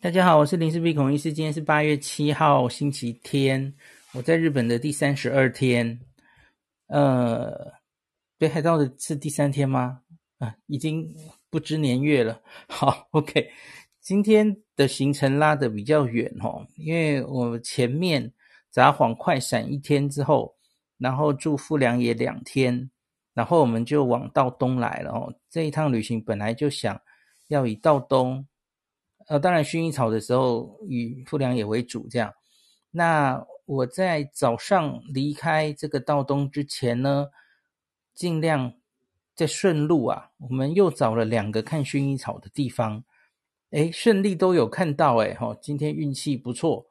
大家好，我是林氏鼻孔医师。今天是八月七号，星期天。我在日本的第三十二天。呃，北海道的是第三天吗？啊，已经不知年月了。好，OK。今天的行程拉得比较远哦，因为我前面札幌快闪一天之后，然后住富良野两天，然后我们就往道东来了哦。这一趟旅行本来就想要以道东。呃，当然，薰衣草的时候以富良野为主，这样。那我在早上离开这个道东之前呢，尽量在顺路啊，我们又找了两个看薰衣草的地方，诶，顺利都有看到，诶，哈，今天运气不错。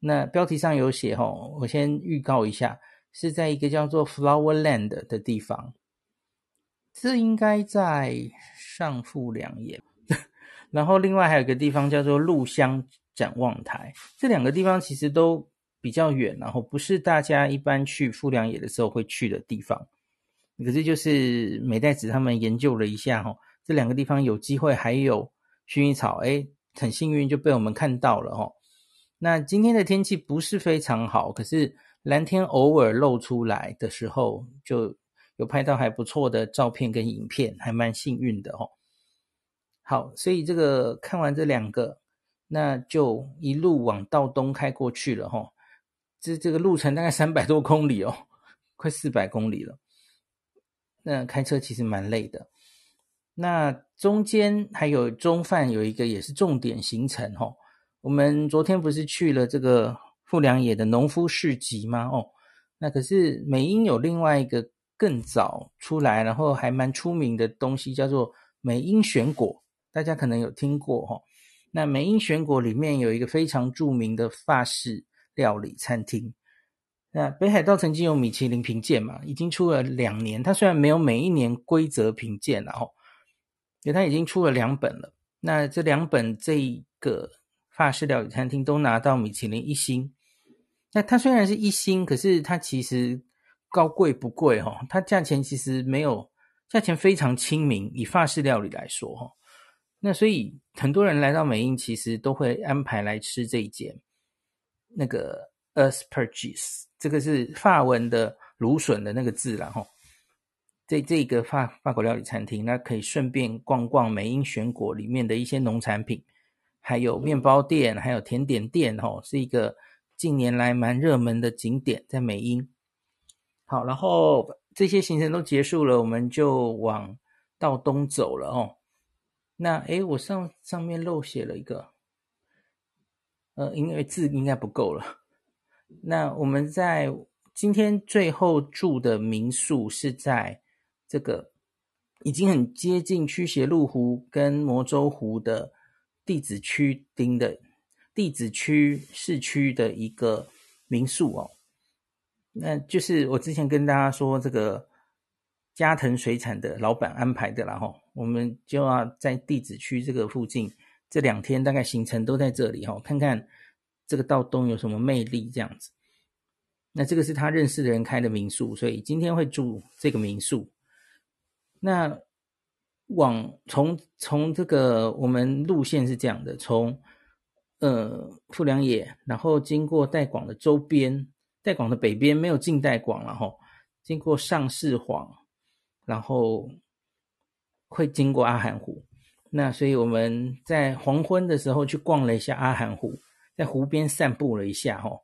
那标题上有写，哈，我先预告一下，是在一个叫做 Flower Land 的地方，这应该在上富良野。然后另外还有一个地方叫做鹿香展望台，这两个地方其实都比较远，然后不是大家一般去富良野的时候会去的地方。可是就是美代子他们研究了一下，哈，这两个地方有机会还有薰衣草，诶，很幸运就被我们看到了，哈。那今天的天气不是非常好，可是蓝天偶尔露出来的时候，就有拍到还不错的照片跟影片，还蛮幸运的，哈。好，所以这个看完这两个，那就一路往道东开过去了齁。这这个路程大概三百多公里哦，快四百公里了。那开车其实蛮累的。那中间还有中饭有一个也是重点行程齁。我们昨天不是去了这个富良野的农夫市集吗？哦，那可是美瑛有另外一个更早出来，然后还蛮出名的东西，叫做美瑛选果。大家可能有听过哈，那美英选果里面有一个非常著名的法式料理餐厅。那北海道曾经有米其林评鉴嘛，已经出了两年。它虽然没有每一年规则评鉴，然后，因为它已经出了两本了。那这两本这一个法式料理餐厅都拿到米其林一星。那它虽然是一星，可是它其实高贵不贵哈，它价钱其实没有，价钱非常亲民，以法式料理来说哈。那所以很多人来到美英，其实都会安排来吃这一间那个 Asperges，这个是法文的芦笋的那个字啦齁。这这个法法国料理餐厅，那可以顺便逛逛美英选果里面的一些农产品，还有面包店，还有甜点店哦，是一个近年来蛮热门的景点，在美英。好，然后这些行程都结束了，我们就往道东走了哦。那诶，我上上面漏写了一个，呃，因为字应该不够了。那我们在今天最后住的民宿是在这个已经很接近驱邪路湖跟摩周湖的地址区町的地址区市区的一个民宿哦。那就是我之前跟大家说这个。加藤水产的老板安排的啦齁，我们就要在地址区这个附近，这两天大概行程都在这里齁，看看这个道东有什么魅力这样子。那这个是他认识的人开的民宿，所以今天会住这个民宿。那往从从这个我们路线是这样的，从呃富良野，然后经过代广的周边，代广的北边没有进代广了哈，经过上市幌。然后会经过阿寒湖，那所以我们在黄昏的时候去逛了一下阿寒湖，在湖边散步了一下哈。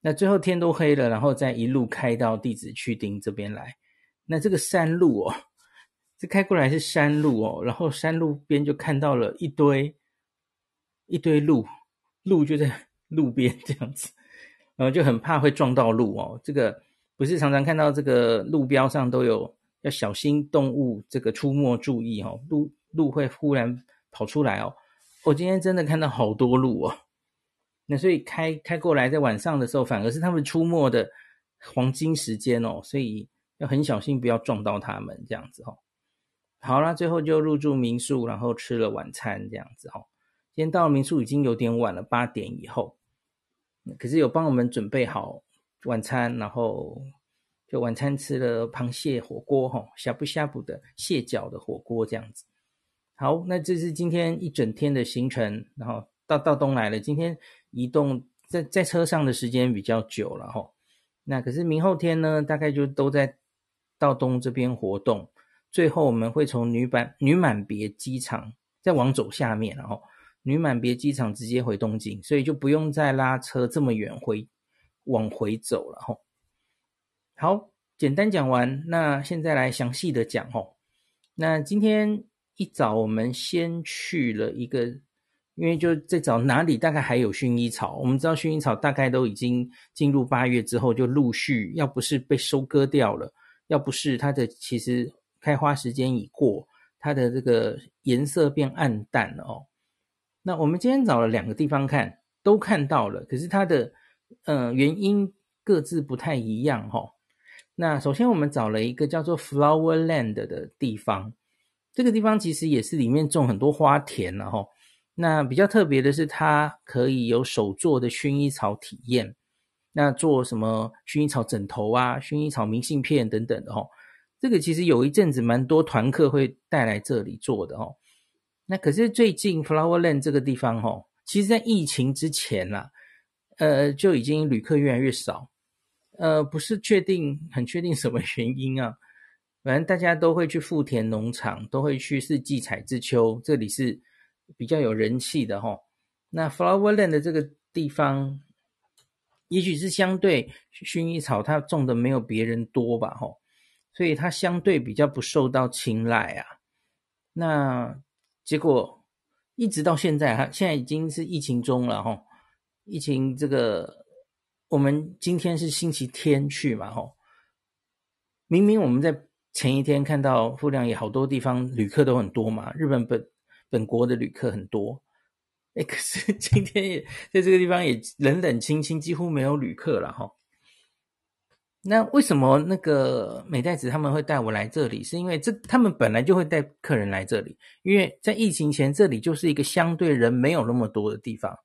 那最后天都黑了，然后再一路开到地质区町这边来。那这个山路哦，这开过来是山路哦，然后山路边就看到了一堆一堆鹿，鹿就在路边这样子，然后就很怕会撞到鹿哦。这个不是常常看到这个路标上都有。要小心动物这个出没，注意哦，鹿鹿会忽然跑出来哦。我今天真的看到好多鹿哦，那所以开开过来，在晚上的时候，反而是他们出没的黄金时间哦，所以要很小心，不要撞到他们这样子哦。好啦，最后就入住民宿，然后吃了晚餐这样子哦。今天到了民宿已经有点晚了，八点以后，可是有帮我们准备好晚餐，然后。就晚餐吃了螃蟹火锅，哈，呷哺呷哺的蟹脚的火锅这样子。好，那这是今天一整天的行程，然后到到东来了，今天移动在在车上的时间比较久了哈。那可是明后天呢，大概就都在道东这边活动。最后我们会从女满女满别机场再往走下面，然后女满别机场直接回东京，所以就不用再拉车这么远回往回走了哈。好，简单讲完，那现在来详细的讲哦。那今天一早我们先去了一个。因为就在找哪里大概还有薰衣草，我们知道薰衣草大概都已经进入八月之后就陆续，要不是被收割掉了，要不是它的其实开花时间已过，它的这个颜色变暗淡了哦。那我们今天找了两个地方看，都看到了，可是它的呃原因各自不太一样哈、那首先我们找了一个叫做 Flower Land 的地方，这个地方其实也是里面种很多花田了哈、哦。那比较特别的是，它可以有手做的薰衣草体验。那做什么薰衣草枕头啊、薰衣草明信片等等的哦。这个其实有一阵子蛮多团客会带来这里做的哦。那可是最近 Flowerland 这个地方哦，其实在疫情之前啦，呃，就已经旅客越来越少。呃，不是确定很确定什么原因啊，反正大家都会去富田农场，都会去四季彩之丘，这里是。比较有人气的哈，那 Flowerland 的这个地方，也许是相对薰衣草它种的没有别人多吧哈，所以它相对比较不受到青睐啊。那结果一直到现在，它现在已经是疫情中了哈，疫情这个我们今天是星期天去嘛吼，明明我们在前一天看到富良野好多地方旅客都很多嘛，日本本。本国的旅客很多，哎，可是 今天也在这个地方也冷冷清清，几乎没有旅客了哈。那为什么那个美代子他们会带我来这里？是因为这他们本来就会带客人来这里，因为在疫情前这里就是一个相对人没有那么多的地方。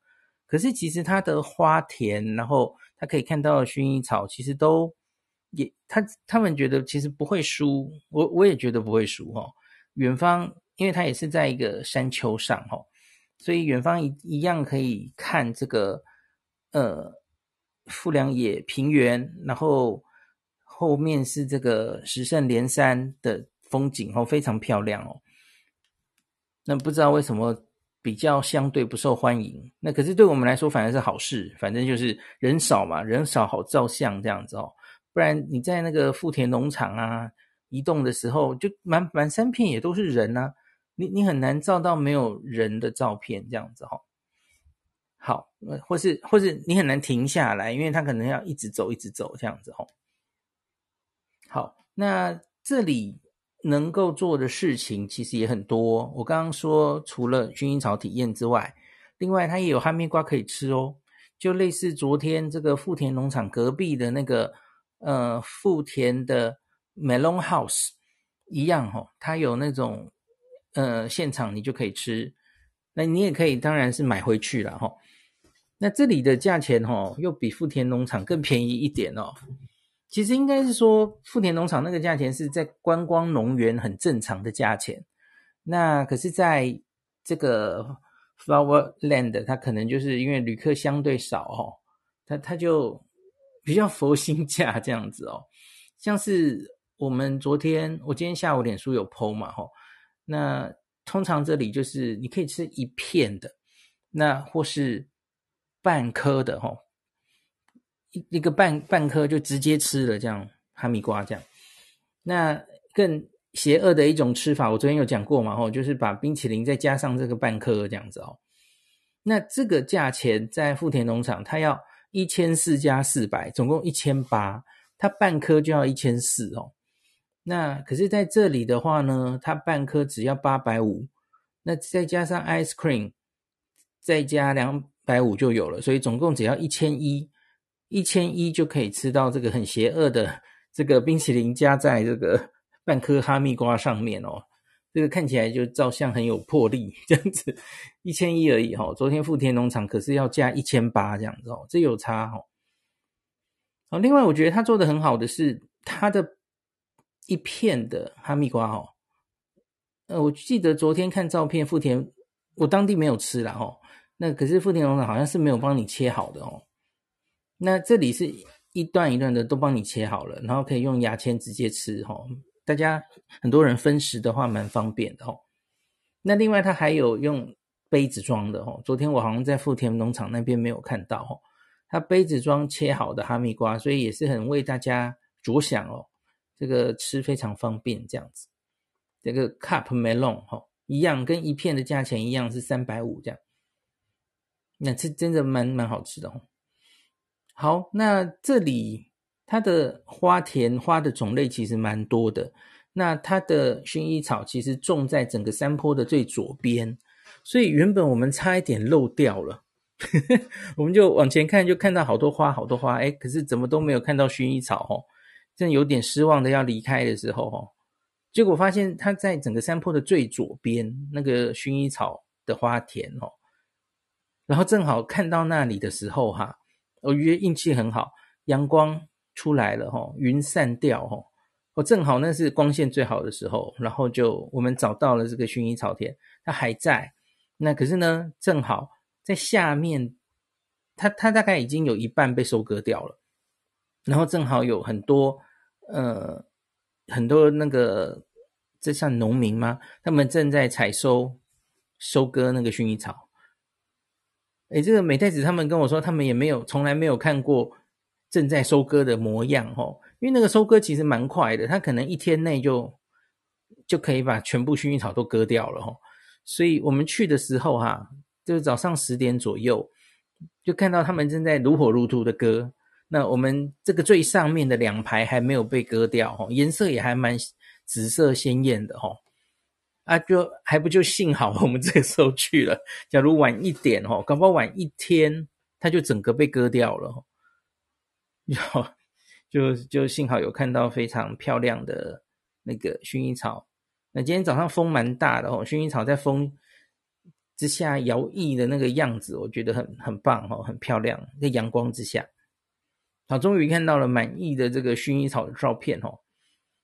可是其实它的花田，然后他可以看到薰衣草，其实都也他他们觉得其实不会输，我我也觉得不会输哈。远方。因为它也是在一个山丘上哈，所以远方一一样可以看这个呃富良野平原，然后后面是这个十胜连山的风景哦，非常漂亮哦。那不知道为什么比较相对不受欢迎，那可是对我们来说反而是好事，反正就是人少嘛，人少好照相这样子哦。不然你在那个富田农场啊移动的时候，就满满山遍野都是人啊。你你很难照到没有人的照片这样子哈，好，或是或是你很难停下来，因为他可能要一直走一直走这样子哈。好，那这里能够做的事情其实也很多。我刚刚说除了薰衣草体验之外，另外它也有哈密瓜可以吃哦，就类似昨天这个富田农场隔壁的那个呃富田的 Melon House 一样哈，它有那种。呃，现场你就可以吃，那你也可以，当然是买回去了哈。那这里的价钱哈，又比富田农场更便宜一点哦。其实应该是说，富田农场那个价钱是在观光农园很正常的价钱。那可是在这个 Flower Land，它可能就是因为旅客相对少哦，它它就比较佛心价这样子哦。像是我们昨天，我今天下午脸书有 PO 嘛哈。那通常这里就是你可以吃一片的，那或是半颗的哈，一一个半半颗就直接吃了这样哈密瓜这样。那更邪恶的一种吃法，我昨天有讲过嘛吼，就是把冰淇淋再加上这个半颗这样子哦。那这个价钱在富田农场，它要一千四加四百，总共一千八，它半颗就要一千四哦。那可是在这里的话呢，它半颗只要八百五，那再加上 ice cream，再加两百五就有了，所以总共只要一千一，一千一就可以吃到这个很邪恶的这个冰淇淋加在这个 半颗哈密瓜上面哦，这个看起来就照相很有魄力，这样子一千一而已哈、哦。昨天富田农场可是要加一千八这样子哦，这有差哈、哦。好，另外我觉得他做的很好的是他的。一片的哈密瓜哦，呃，我记得昨天看照片，富田我当地没有吃了哦。那可是富田农场好像是没有帮你切好的哦。那这里是一段一段的都帮你切好了，然后可以用牙签直接吃哈。大家很多人分食的话蛮方便的哦。那另外它还有用杯子装的哦。昨天我好像在富田农场那边没有看到哦。它杯子装切好的哈密瓜，所以也是很为大家着想哦。这个吃非常方便，这样子。这个 cup melon 哈，一样跟一片的价钱一样是三百五这样。那这真的蛮蛮好吃的哦。好，那这里它的花田花的种类其实蛮多的。那它的薰衣草其实种在整个山坡的最左边，所以原本我们差一点漏掉了，我们就往前看就看到好多花好多花，哎，可是怎么都没有看到薰衣草哦，正有点失望的要离开的时候哦，结果发现它在整个山坡的最左边那个薰衣草的花田哦。然后正好看到那里的时候，哈，我觉得运气很好，阳光出来了，哈，云散掉，哈，我正好那是光线最好的时候，然后就我们找到了这个薰衣草田，它还在，那可是呢，正好在下面，它它大概已经有一半被收割掉了，然后正好有很多，呃，很多那个这像农民吗？他们正在采收收割那个薰衣草。诶，这个美太子他们跟我说，他们也没有从来没有看过正在收割的模样哦，因为那个收割其实蛮快的，他可能一天内就就可以把全部薰衣草都割掉了哦。所以我们去的时候哈，就是早上十点左右，就看到他们正在如火如荼的割。那我们这个最上面的两排还没有被割掉哦，颜色也还蛮紫色鲜艳的哦。啊，就还不就幸好我们这个时候去了。假如晚一点哦，搞不好晚一天，它就整个被割掉了。就就就幸好有看到非常漂亮的那个薰衣草。那今天早上风蛮大的哦，薰衣草在风之下摇曳的那个样子，我觉得很很棒哦，很漂亮，在阳光之下。好，终于看到了满意的这个薰衣草的照片哦。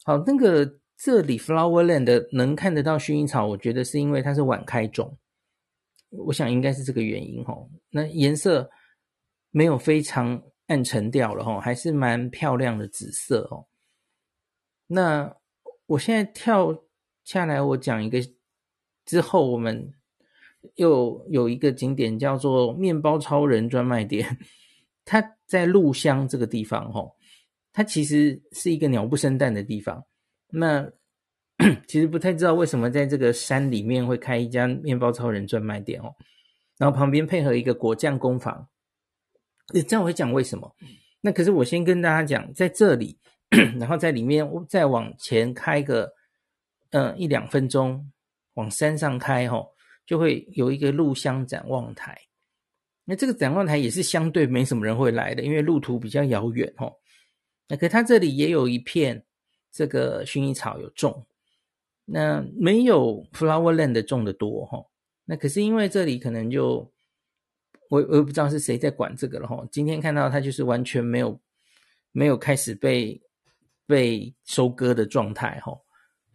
好，那个。这里 Flowerland 能看得到薰衣草，我觉得是因为它是晚开种，我想应该是这个原因吼。那颜色没有非常暗沉掉了吼，还是蛮漂亮的紫色哦。那我现在跳下来，我讲一个之后，我们又有一个景点叫做面包超人专卖店，它在鹿乡这个地方吼，它其实是一个鸟不生蛋的地方。那 其实不太知道为什么在这个山里面会开一家面包超人专卖店哦，然后旁边配合一个果酱工坊，这样我会讲为什么。那可是我先跟大家讲，在这里，然后在里面再往前开个呃一两分钟，往山上开吼，就会有一个鹿乡展望台。那这个展望台也是相对没什么人会来的，因为路途比较遥远吼。那可它这里也有一片。这个薰衣草有种，那没有 Flowerland 种的多哈。那可是因为这里可能就我我也不知道是谁在管这个了哈。今天看到它就是完全没有没有开始被被收割的状态哈，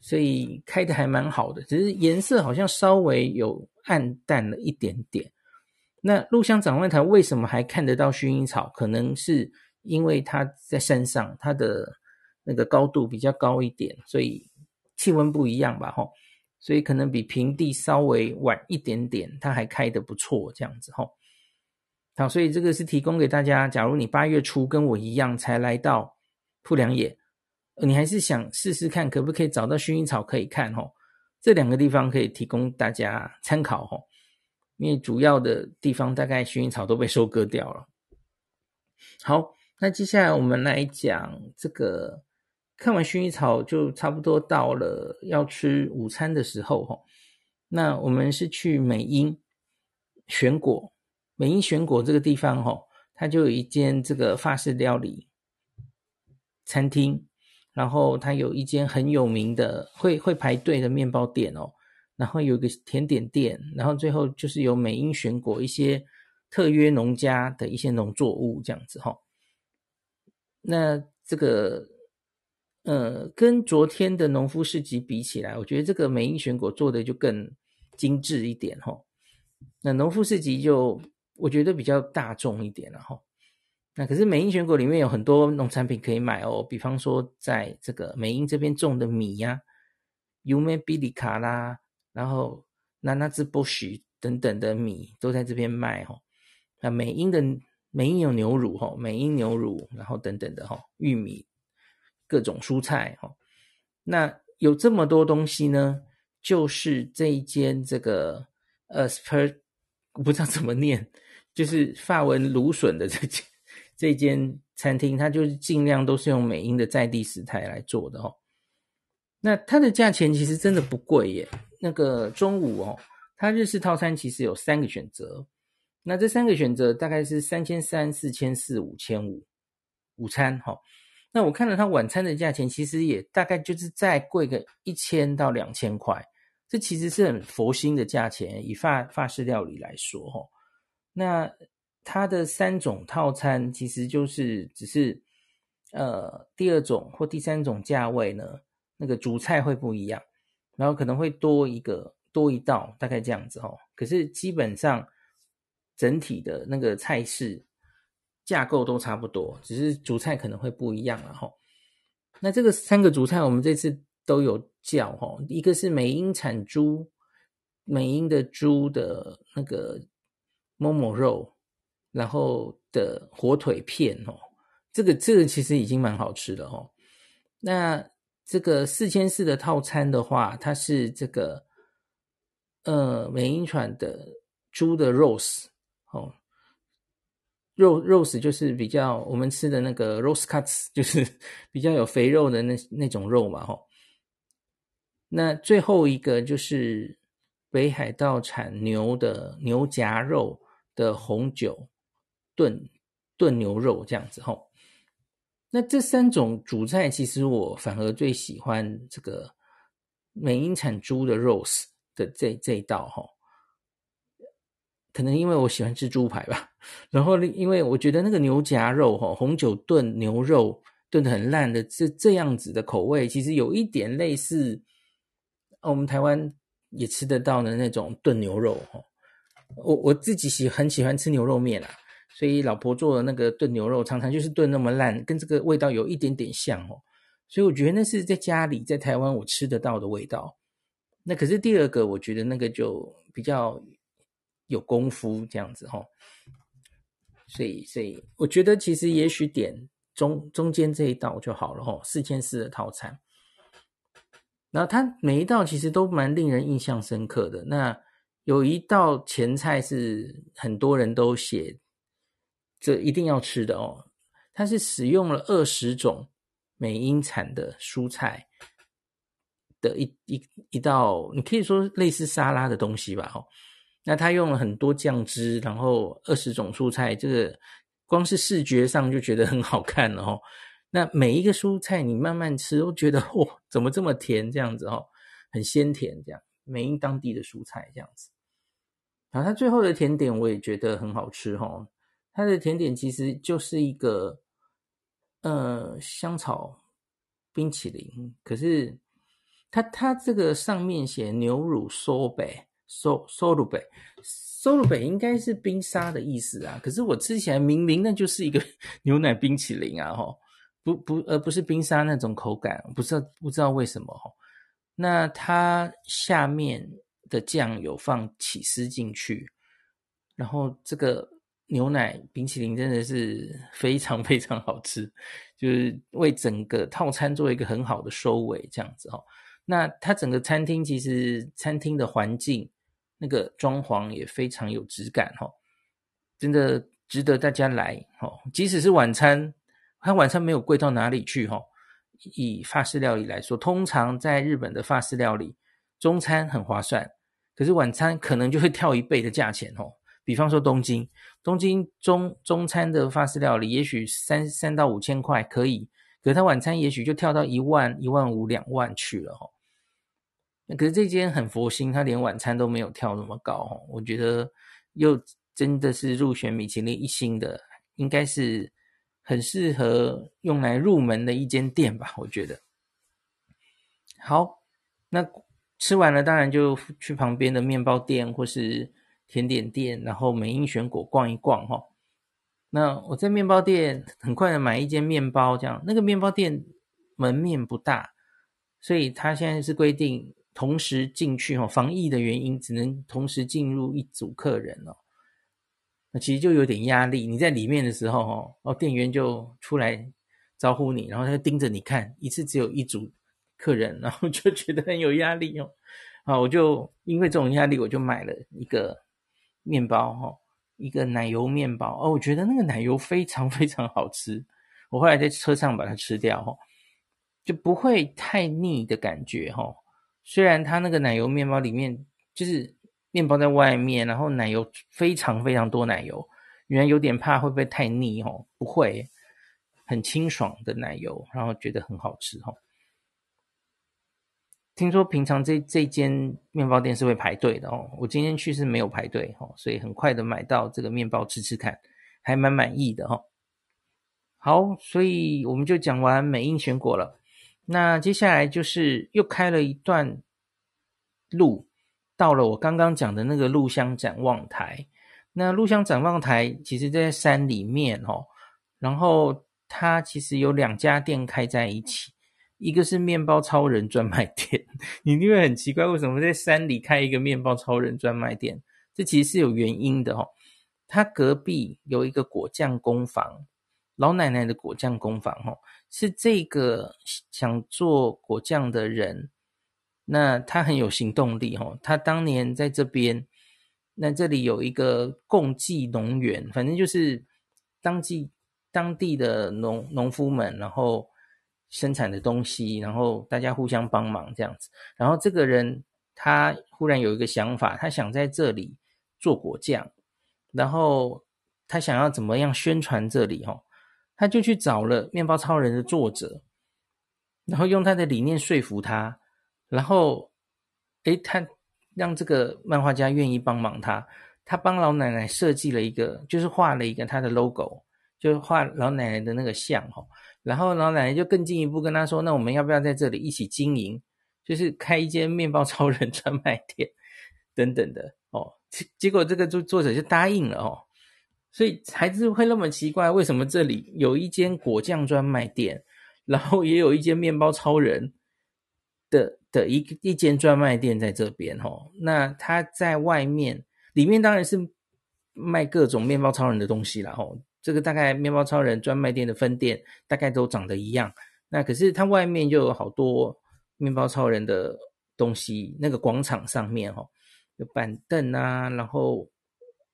所以开的还蛮好的，只是颜色好像稍微有暗淡了一点点。那鹿乡展望台为什么还看得到薰衣草？可能是因为它在山上，它的。那个高度比较高一点，所以气温不一样吧，吼，所以可能比平地稍微晚一点点，它还开得不错，这样子，吼。好，所以这个是提供给大家，假如你八月初跟我一样才来到富良野，你还是想试试看可不可以找到薰衣草可以看，吼，这两个地方可以提供大家参考，吼，因为主要的地方大概薰衣草都被收割掉了。好，那接下来我们来讲这个。看完薰衣草就差不多到了要吃午餐的时候哈，那我们是去美英选果，美英选果这个地方哈，它就有一间这个法式料理餐厅，然后它有一间很有名的会会排队的面包店哦，然后有一个甜点店，然后最后就是有美英选果一些特约农家的一些农作物这样子哈，那这个。呃，跟昨天的农夫市集比起来，我觉得这个美英选果做的就更精致一点吼。那农夫市集就我觉得比较大众一点，然后那可是美英选果里面有很多农产品可以买哦，比方说在这个美英这边种的米呀、啊，优美比利卡啦，然后那那兹波许等等的米都在这边卖哦。那美英的美英有牛乳哈，美英牛乳，然后等等的哈，玉米，各种蔬菜哈。那有这么多东西呢，就是这一间这个呃，per 我不知道怎么念，就是法文芦笋的这间 这间餐厅，它就是尽量都是用美英的在地食材来做的哦。那它的价钱其实真的不贵耶。那个中午哦，它日式套餐其实有三个选择，那这三个选择大概是三千三、四千四、五千五，午餐哈。那我看了它晚餐的价钱，其实也大概就是再贵个一千到两千块，这其实是很佛心的价钱，以法法式料理来说，哈。那它的三种套餐其实就是只是，呃，第二种或第三种价位呢，那个主菜会不一样，然后可能会多一个多一道，大概这样子哈。可是基本上整体的那个菜式。架构都差不多，只是主菜可能会不一样了哈。那这个三个主菜我们这次都有叫哈，一个是美英产猪，美英的猪的那个某某肉，然后的火腿片哦，这个这个其实已经蛮好吃的哦。那这个四千四的套餐的话，它是这个呃美英产的猪的肉丝哦。肉肉丝就是比较我们吃的那个 roast cuts，就是比较有肥肉的那那种肉嘛，吼。那最后一个就是北海道产牛的牛夹肉的红酒炖炖牛肉这样子，吼。那这三种主菜，其实我反而最喜欢这个美英产猪的肉丝的这这一道，吼。可能因为我喜欢吃猪排吧，然后因为我觉得那个牛夹肉哈，红酒炖牛肉炖得很烂的这这样子的口味，其实有一点类似我们台湾也吃得到的那种炖牛肉哈。我我自己喜很喜欢吃牛肉面啦，所以老婆做的那个炖牛肉常常就是炖那么烂，跟这个味道有一点点像哦。所以我觉得那是在家里在台湾我吃得到的味道。那可是第二个，我觉得那个就比较。有功夫这样子哈，所以所以我觉得其实也许点中中间这一道就好了哈，四千四的套餐，然后它每一道其实都蛮令人印象深刻的。那有一道前菜是很多人都写这一定要吃的哦，它是使用了二十种美英产的蔬菜的一一一道，你可以说类似沙拉的东西吧，哈。那他用了很多酱汁，然后二十种蔬菜，这个光是视觉上就觉得很好看哦。那每一个蔬菜你慢慢吃，都觉得哇，怎么这么甜？这样子哦，很鲜甜，这样美瑛当地的蔬菜这样子。然后他最后的甜点我也觉得很好吃哦。他的甜点其实就是一个呃香草冰淇淋，可是他他这个上面写牛乳酥贝。苏苏鲁贝，苏鲁贝应该是冰沙的意思啊，可是我吃起来明明那就是一个 牛奶冰淇淋啊，吼，不不，而不是冰沙那种口感，不知道不知道为什么吼。那它下面的酱有放起司进去，然后这个牛奶冰淇淋真的是 非常非常好吃，就是为整个套餐做一个很好的收尾，这样子吼。那它整个餐厅其实餐厅的环境。那个装潢也非常有质感哈，真的值得大家来哈。即使是晚餐，它晚餐没有贵到哪里去哈。以法式料理来说，通常在日本的法式料理，中餐很划算，可是晚餐可能就会跳一倍的价钱哦。比方说东京，东京中中餐的法式料理也许三三到五千块可以，可是它晚餐也许就跳到一万、一万五、两万去了哈。可是这间很佛心，他连晚餐都没有跳那么高，我觉得又真的是入选米其林一星的，应该是很适合用来入门的一间店吧，我觉得。好，那吃完了，当然就去旁边的面包店或是甜点店，然后美英选果逛一逛哈。那我在面包店很快的买一间面包，这样那个面包店门面不大，所以他现在是规定同时进去哈，防疫的原因只能同时进入一组客人哦。那其实就有点压力，你在里面的时候哦，店员就出来招呼你，然后他就盯着你看，一次只有一组客人，然后就觉得很有压力哦。啊，我就因为这种压力，我就买了一个面包哈。一个奶油面包哦，我觉得那个奶油非常非常好吃。我后来在车上把它吃掉，哈，就不会太腻的感觉，哈。虽然它那个奶油面包里面就是面包在外面，然后奶油非常非常多奶油，原来有点怕会不会太腻，哦，不会，很清爽的奶油，然后觉得很好吃，哦。听说平常这这间面包店是会排队的哦，我今天去是没有排队哦，所以很快的买到这个面包吃吃看，还蛮满意的哦。好，所以我们就讲完美瑛选果了，那接下来就是又开了一段路，到了我刚刚讲的那个鹿乡展望台。那鹿乡展望台其实在山里面哦，然后它其实有两家店开在一起。一个是面包超人专卖店，你一定会很奇怪，为什么在山里开一个面包超人专卖店？这其实是有原因的哦。他隔壁有一个果酱工坊，老奶奶的果酱工坊哦，是这个想做果酱的人，那他很有行动力哦。他当年在这边，那这里有一个共济农园，反正就是当地当地的农农夫们，然后。生产的东西，然后大家互相帮忙这样子。然后这个人他忽然有一个想法，他想在这里做果酱，然后他想要怎么样宣传这里哦，他就去找了《面包超人》的作者，然后用他的理念说服他，然后诶，他让这个漫画家愿意帮忙他，他帮老奶奶设计了一个，就是画了一个他的 logo，就是画老奶奶的那个像哦。然后老奶奶就更进一步跟他说：“那我们要不要在这里一起经营？就是开一间面包超人专卖店 等等的哦。”结结果这个作作者就答应了哦。所以孩子会那么奇怪，为什么这里有一间果酱专卖店，然后也有一间面包超人的的一一间专卖店在这边哦？那他在外面里面当然是卖各种面包超人的东西了哦。这个大概面包超人专卖店的分店大概都长得一样，那可是它外面就有好多面包超人的东西，那个广场上面哈、哦、有板凳啊，然后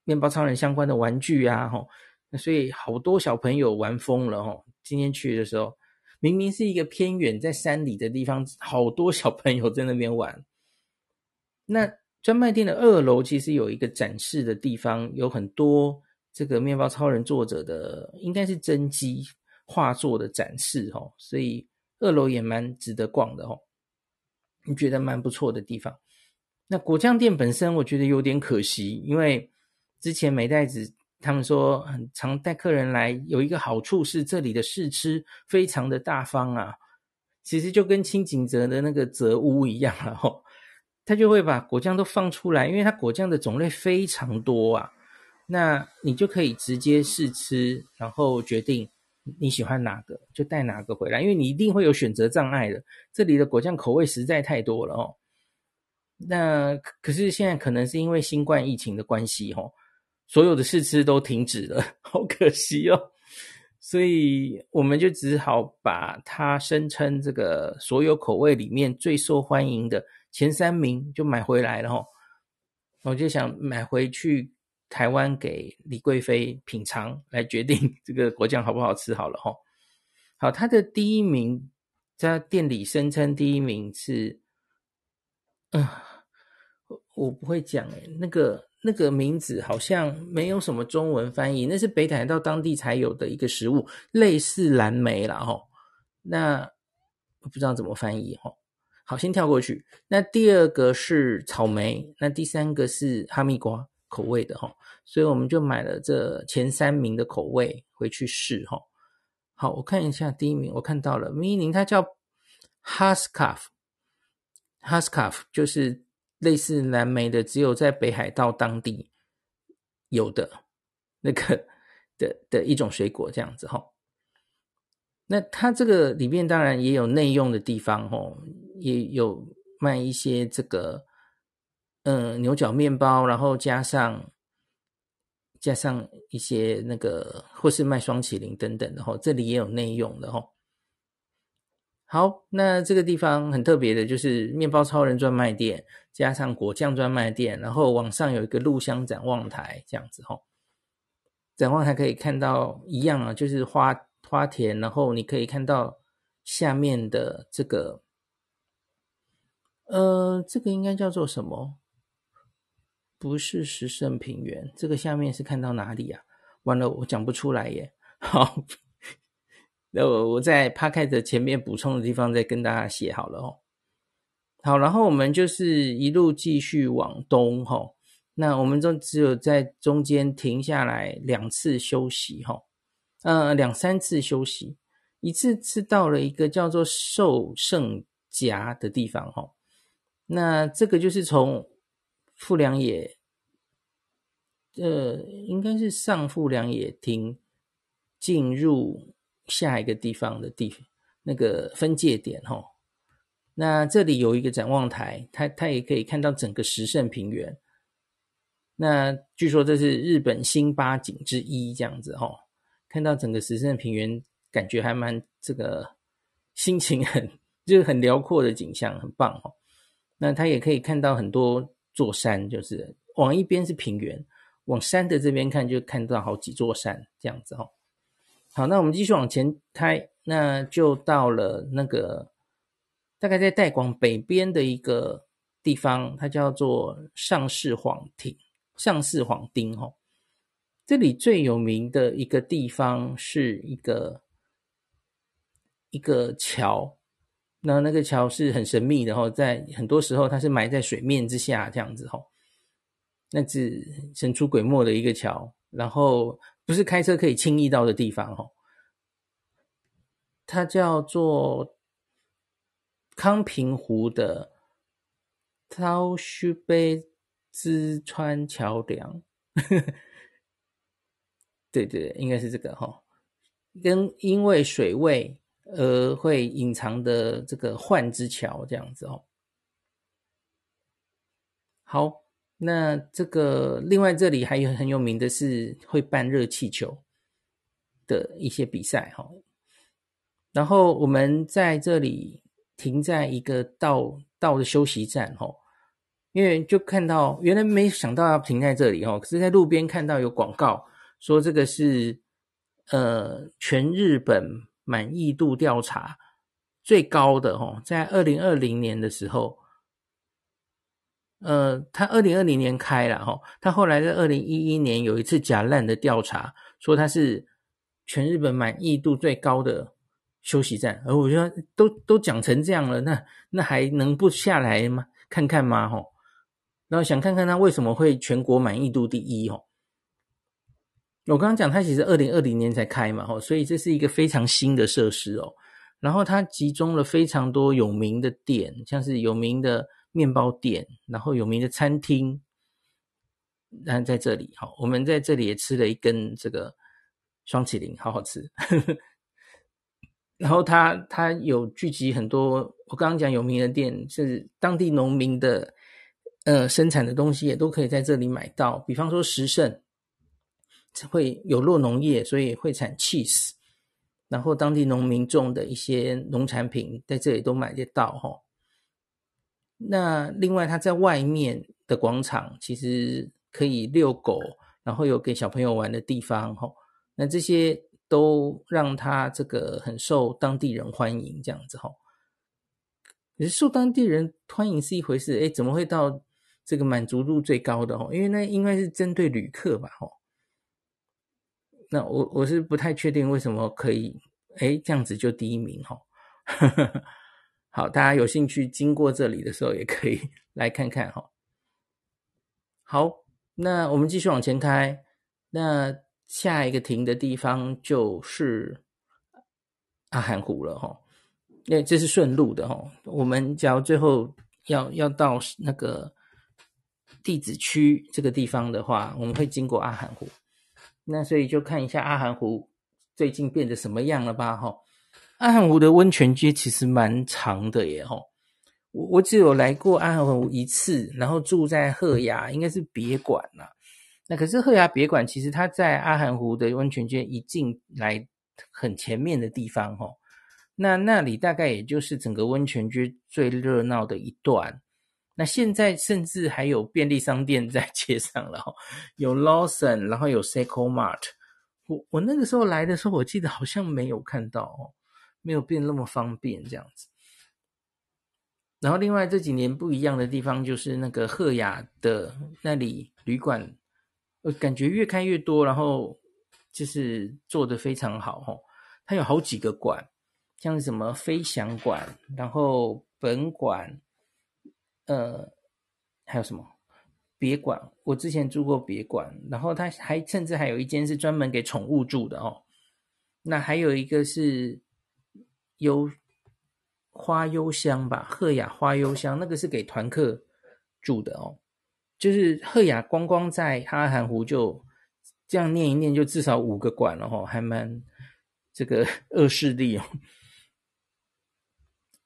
面包超人相关的玩具啊吼，那所以好多小朋友玩疯了哈。今天去的时候，明明是一个偏远在山里的地方，好多小朋友在那边玩。那专卖店的二楼其实有一个展示的地方，有很多。这个面包超人作者的应该是真迹画作的展示哦，所以二楼也蛮值得逛的哦，你觉得蛮不错的地方。那果酱店本身我觉得有点可惜，因为之前美袋子他们说很常带客人来，有一个好处是这里的试吃非常的大方啊，其实就跟清景泽的那个泽屋一样了哦，他就会把果酱都放出来，因为他果酱的种类非常多啊。那你就可以直接试吃，然后决定你喜欢哪个，就带哪个回来，因为你一定会有选择障碍的。这里的果酱口味实在太多了哦。那可是现在可能是因为新冠疫情的关系哦，所有的试吃都停止了，好可惜哦。所以我们就只好把它声称这个所有口味里面最受欢迎的前三名就买回来了哦。我就想买回去。台湾给李贵妃品尝来决定这个果酱好不好吃好了齁。好，他的第一名在店里声称第一名是，嗯，我不会讲诶，那个那个名字好像没有什么中文翻译，那是北海道当地才有的一个食物，类似蓝莓啦齁。那我不知道怎么翻译齁。好，先跳过去。那第二个是草莓，那第三个是哈密瓜。口味的哈，所以我们就买了这前三名的口味回去试哈。好，我看一下第一名，我看到了，米宁它叫 Huskaf，Huskaf 就是类似蓝莓的，只有在北海道当地有的那个的的一种水果，这样子哈。那它这个里面当然也有内用的地方哈，也有卖一些这个嗯牛角面包，然后加上加上一些那个或是卖双麒麟等等的哈，这里也有内用的哈。好，那这个地方很特别的，就是面包超人专卖店，加上果酱专卖店，然后往上有一个露香展望台，这样子哈。展望台可以看到一样啊，就是花花田，然后你可以看到下面的这个，呃，这个应该叫做什么？不是十胜平原，这个下面是看到哪里啊？完了，我讲不出来耶。好。那我我在 Podcast 的前面补充的地方再跟大家写好了哦。好，然后我们就是一路继续往东哈。那我们就只有在中间停下来两次休息哈，呃，两三次休息，一次是到了一个叫做寿圣夹的地方哈。那这个就是从富良野，呃，应该是上富良野町进入。下一个地方的地那个分界点哈，那这里有一个展望台，它它也可以看到整个石胜平原。那据说这是日本新八景之一，这样子哈，看到整个石胜平原，感觉还蛮这个心情很 就是很辽阔的景象，很棒哈。那它也可以看到很多座山，就是往一边是平原，往山的这边看就看到好几座山这样子哈。好，那我们继续往前开，那就到了那个大概在带广北边的一个地方，它叫做上士幌町、上士幌町哈。这里最有名的一个地方是一个一个桥，那那个桥是很神秘的哈，在很多时候它是埋在水面之下这样子哈，那是神出鬼没的一个桥，然后。不是开车可以轻易到的地方哦，它叫做康平湖的涛须杯之川桥梁，对对，应该是这个哈，跟因为水位而会隐藏的这个幻之桥这样子哦，好。那这个另外这里还有很有名的是会办热气球的一些比赛哈，然后我们在这里停在一个道道的休息站哈，因为就看到原来没想到要停在这里哈，可是在路边看到有广告说这个是呃全日本满意度调查最高的哈，在二零二零年的时候。呃，他二零二零年开了哈，他后来在二零一一年有一次假烂的调查，说他是全日本满意度最高的休息站，而我觉得都都讲成这样了，那那还能不下来吗？看看吗？哈，然后想看看他为什么会全国满意度第一哦。我刚刚讲他其实二零二零年才开嘛，哈，所以这是一个非常新的设施哦。然后它集中了非常多有名的店，像是有名的。面包店，然后有名的餐厅，然后在这里，好，我们在这里也吃了一根这个双淇淋，好好吃。然后它它有聚集很多，我刚刚讲有名的店是当地农民的，呃，生产的东西也都可以在这里买到。比方说十胜会有落农业，所以会产 cheese，然后当地农民种的一些农产品在这里都买得到，哈。那另外，他在外面的广场其实可以遛狗，然后有给小朋友玩的地方，吼。那这些都让他这个很受当地人欢迎，这样子，吼。可是受当地人欢迎是一回事，哎，怎么会到这个满足度最高的？吼，因为那应该是针对旅客吧，吼。那我我是不太确定为什么可以，诶，这样子就第一名，吼。好，大家有兴趣经过这里的时候，也可以 来看看哈。好，那我们继续往前开，那下一个停的地方就是阿寒湖了哈。因为这是顺路的哈。我们假如最后要要到那个地质区这个地方的话，我们会经过阿寒湖，那所以就看一下阿寒湖最近变得什么样了吧？哈，阿含湖的温泉街其实蛮长的耶，吼，我我只有来过阿含湖一次，然后住在鹤雅，应该是别馆啦。那可是鹤雅别馆，其实它在阿含湖的温泉街一进来很前面的地方，哈，那那里大概也就是整个温泉街最热闹的一段。那现在甚至还有便利商店在街上了，有 Lawson，然后有 Seiko Mart。我我那个时候来的时候，我记得好像没有看到哦，没有变那么方便这样子。然后另外这几年不一样的地方就是那个赫雅的那里旅馆，我感觉越开越多，然后就是做的非常好哦。它有好几个馆，像什么飞翔馆，然后本馆。呃，还有什么别馆？我之前住过别馆，然后它还甚至还有一间是专门给宠物住的哦。那还有一个是幽花幽香吧，鹤雅花幽香，那个是给团客住的哦。就是鹤雅光光在阿寒湖就这样念一念，就至少五个馆了哦，还蛮这个 恶势力哦。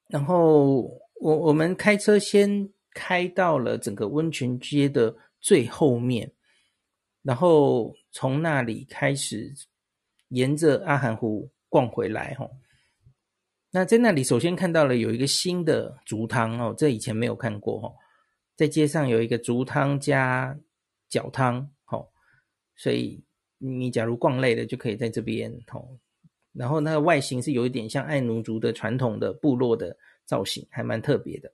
然后。我我们开车先开到了整个温泉街的最后面，然后从那里开始沿着阿寒湖逛回来吼。那在那里首先看到了有一个新的竹汤哦，这以前没有看过哦，在街上有一个竹汤加脚汤哦，所以你假如逛累了就可以在这边哦。然后那个外形是有一点像爱奴族的传统的部落的。造型还蛮特别的。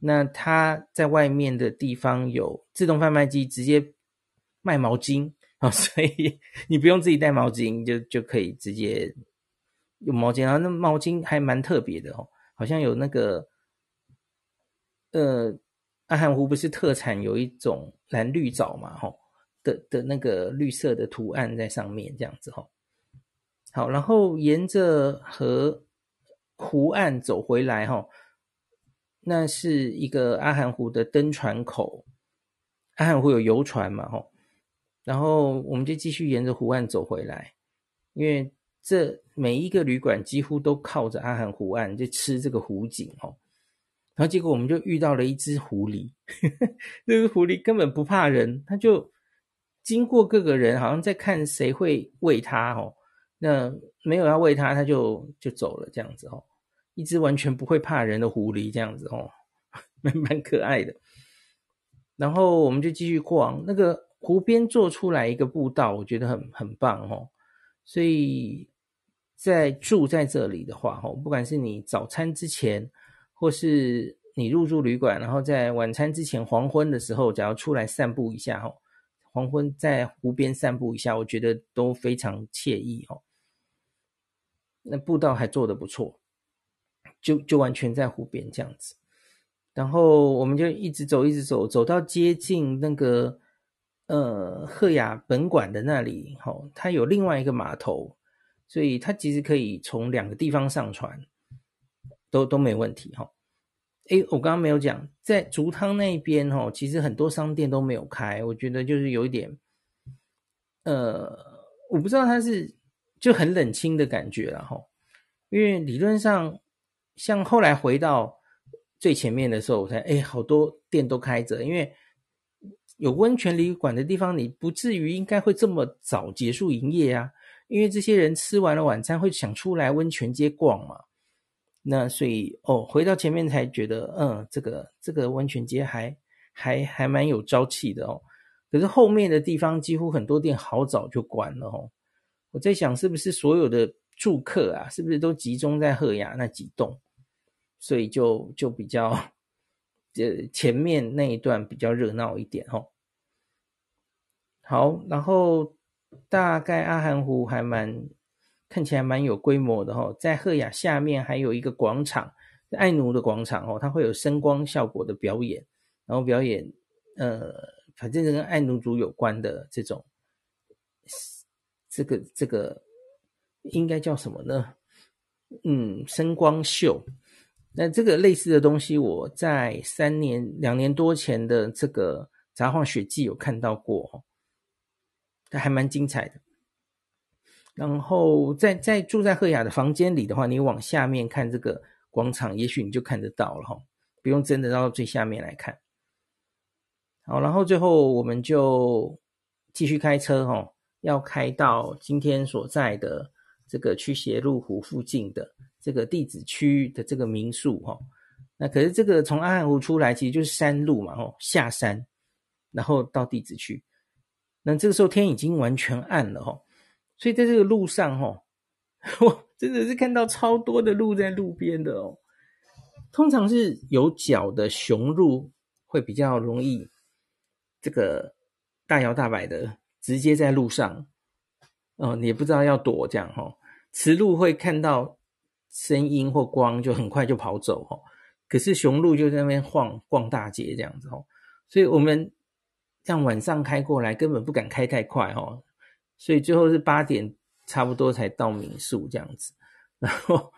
那他在外面的地方有自动贩卖机，直接卖毛巾啊，所以你不用自己带毛巾，就就可以直接有毛巾。然后那毛巾还蛮特别的哦，好像有那个呃，阿寒湖不是特产有一种蓝绿藻嘛，吼的的那个绿色的图案在上面，这样子吼。好，然后沿着河。湖岸走回来哈，那是一个阿寒湖的登船口。阿寒湖有游船嘛哈，然后我们就继续沿着湖岸走回来，因为这每一个旅馆几乎都靠着阿寒湖岸，就吃这个湖景哦。然后结果我们就遇到了一只狐狸，那个狐狸根本不怕人，它就经过各个人，好像在看谁会喂它哦。那没有要喂它，它就就走了这样子哦。一只完全不会怕人的狐狸，这样子哦，蛮蛮可爱的。然后我们就继续逛那个湖边，做出来一个步道，我觉得很很棒哦。所以在住在这里的话，哦，不管是你早餐之前，或是你入住旅馆，然后在晚餐之前黄昏的时候，只要出来散步一下哦，黄昏在湖边散步一下，我觉得都非常惬意哦。那步道还做得不错。就就完全在湖边这样子，然后我们就一直走，一直走，走到接近那个呃赫雅本馆的那里，吼，它有另外一个码头，所以它其实可以从两个地方上传，都都没问题，哈。诶，我刚刚没有讲，在竹汤那边，吼，其实很多商店都没有开，我觉得就是有一点，呃，我不知道它是就很冷清的感觉了，哈，因为理论上。像后来回到最前面的时候，我才哎，好多店都开着，因为有温泉旅馆的地方，你不至于应该会这么早结束营业啊。因为这些人吃完了晚餐会想出来温泉街逛嘛。那所以哦，回到前面才觉得，嗯，这个这个温泉街还还还蛮有朝气的哦。可是后面的地方几乎很多店好早就关了哦。我在想，是不是所有的住客啊，是不是都集中在鹤雅那几栋？所以就就比较，呃，前面那一段比较热闹一点哦。好，然后大概阿寒湖还蛮看起来蛮有规模的哦，在赫雅下面还有一个广场，爱奴的广场哦，它会有声光效果的表演，然后表演呃，反正跟爱奴族有关的这种，这个这个应该叫什么呢？嗯，声光秀。那这个类似的东西，我在三年两年多前的这个杂幌雪季有看到过，它它还蛮精彩的。然后在在住在赫雅的房间里的话，你往下面看这个广场，也许你就看得到了哈，不用真的到最下面来看。好，然后最后我们就继续开车哈，要开到今天所在的这个驱邪路湖附近的这个地址区的这个民宿哈。那可是这个从阿寒湖出来，其实就是山路嘛，哦，下山，然后到地址区。那这个时候天已经完全暗了哈，所以在这个路上哈，我真的是看到超多的鹿在路边的哦。通常是有角的雄鹿会比较容易。这个大摇大摆的，直接在路上，哦，你也不知道要躲这样哈。雌鹿会看到声音或光，就很快就跑走哈。可是雄鹿就在那边晃逛大街这样子哦。所以我们像晚上开过来，根本不敢开太快哈。所以最后是八点差不多才到民宿这样子，然后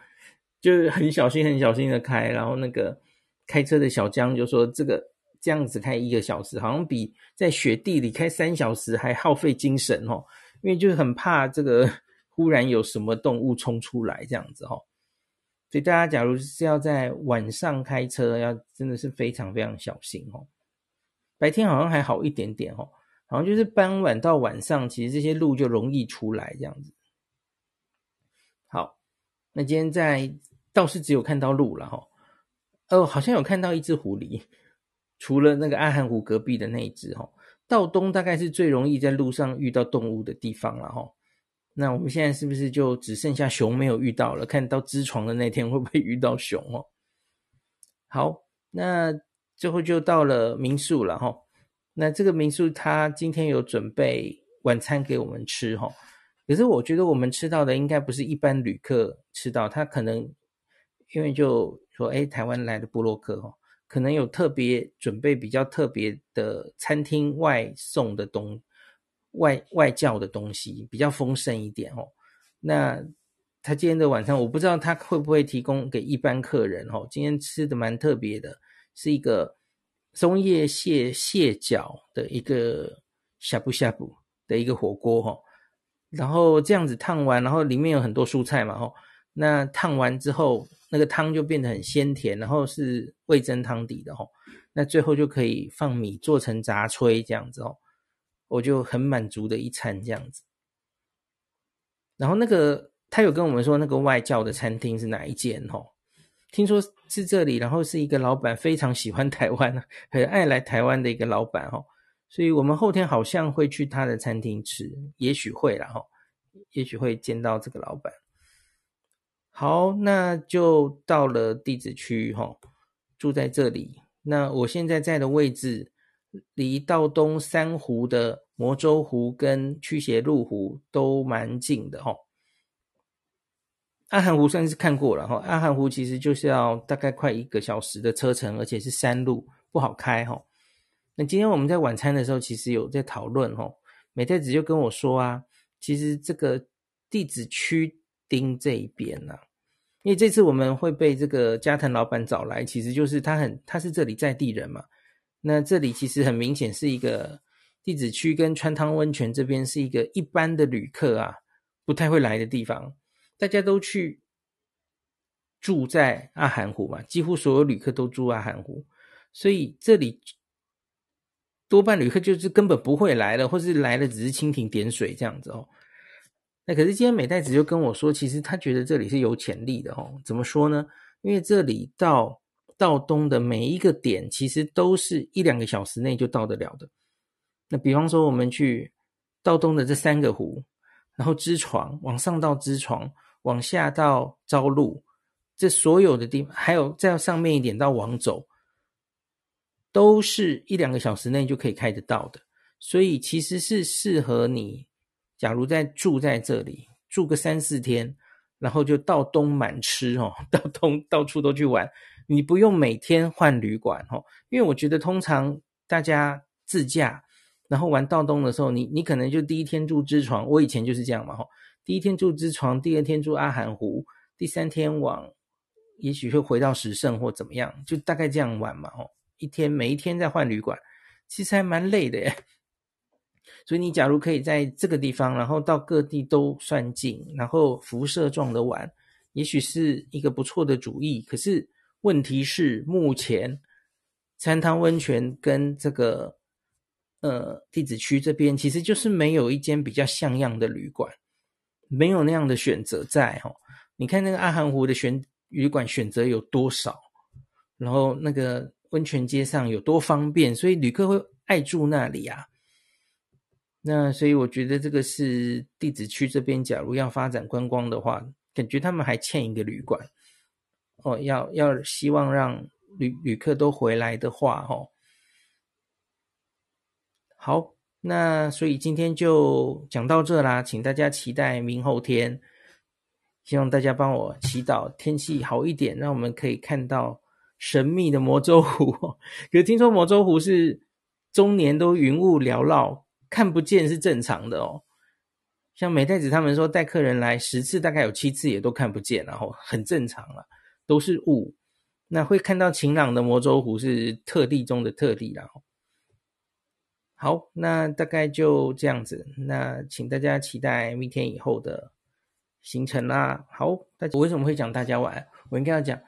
就是很小心很小心的开，然后那个开车的小江就说这个。这样子开一个小时，好像比在雪地里开三小时还耗费精神哦，因为就是很怕这个忽然有什么动物冲出来这样子哦。所以大家假如是要在晚上开车，要真的是非常非常小心哦。白天好像还好一点点哦，好像就是傍晚到晚上，其实这些鹿就容易出来这样子。好，那今天在倒是只有看到鹿了哈，哦，好像有看到一只狐狸。除了那个阿寒湖隔壁的那一只哈，道东大概是最容易在路上遇到动物的地方了哈。那我们现在是不是就只剩下熊没有遇到了？看到支床的那天会不会遇到熊哦？好，那最后就到了民宿了哈。那这个民宿他今天有准备晚餐给我们吃哈，可是我觉得我们吃到的应该不是一般旅客吃到，他可能因为就说哎，台湾来的布洛克哈。可能有特别准备比较特别的餐厅外送的东外外教的东西，比较丰盛一点哦。那他今天的晚餐，我不知道他会不会提供给一般客人哦。今天吃的蛮特别的，是一个松叶蟹蟹脚的一个呷哺呷哺的一个火锅哈。然后这样子烫完，然后里面有很多蔬菜嘛哈。那烫完之后。那个汤就变得很鲜甜，然后是味噌汤底的吼，那最后就可以放米做成杂炊这样子哦，我就很满足的一餐这样子。然后那个他有跟我们说那个外教的餐厅是哪一间吼，听说是这里，然后是一个老板非常喜欢台湾，很爱来台湾的一个老板吼，所以我们后天好像会去他的餐厅吃，也许会啦吼，也许会见到这个老板。好，那就到了地址区哈，住在这里。那我现在在的位置，离道东三湖的摩州湖跟驱邪路湖都蛮近的哈。阿寒湖算是看过了哈，阿寒湖其实就是要大概快一个小时的车程，而且是山路，不好开哈。那今天我们在晚餐的时候，其实有在讨论哈，美太子就跟我说啊，其实这个地址区町这一边呢、啊。因为这次我们会被这个加藤老板找来，其实就是他很他是这里在地人嘛。那这里其实很明显是一个地址区，跟川汤温泉这边是一个一般的旅客啊不太会来的地方。大家都去住在阿寒湖嘛，几乎所有旅客都住阿寒湖，所以这里多半旅客就是根本不会来了，或是来了只是蜻蜓点水这样子哦。那可是今天美代子就跟我说，其实他觉得这里是有潜力的哦。怎么说呢？因为这里到道东的每一个点，其实都是一两个小时内就到得了的。那比方说，我们去道东的这三个湖，然后支床往上到支床，往下到朝鹿，这所有的地方，还有再上面一点到往走，都是一两个小时内就可以开得到的。所以其实是适合你。假如在住在这里住个三四天，然后就到东满吃哦，到东到处都去玩，你不用每天换旅馆哦，因为我觉得通常大家自驾然后玩到东的时候，你你可能就第一天住支床，我以前就是这样嘛哈，第一天住之床，第二天住阿寒湖，第三天往也许会回到石胜或怎么样，就大概这样玩嘛。哦，一天每一天在换旅馆，其实还蛮累的耶。所以你假如可以在这个地方，然后到各地都算近，然后辐射状的玩，也许是一个不错的主意。可是问题是，目前餐汤温泉跟这个呃地址区这边，其实就是没有一间比较像样的旅馆，没有那样的选择在哦。你看那个阿寒湖的选旅馆选择有多少，然后那个温泉街上有多方便，所以旅客会爱住那里啊。那所以我觉得这个是地址区这边，假如要发展观光的话，感觉他们还欠一个旅馆哦。要要希望让旅旅客都回来的话，哦，好，那所以今天就讲到这啦，请大家期待明后天，希望大家帮我祈祷天气好一点，让我们可以看到神秘的魔州湖。可是听说魔州湖是终年都云雾缭绕。看不见是正常的哦，像美太子他们说带客人来十次，大概有七次也都看不见，然后很正常了，都是雾。那会看到晴朗的魔州湖是特例中的特例了。好，那大概就这样子。那请大家期待明天以后的行程啦。好，大家我为什么会讲大家晚安？我应该要讲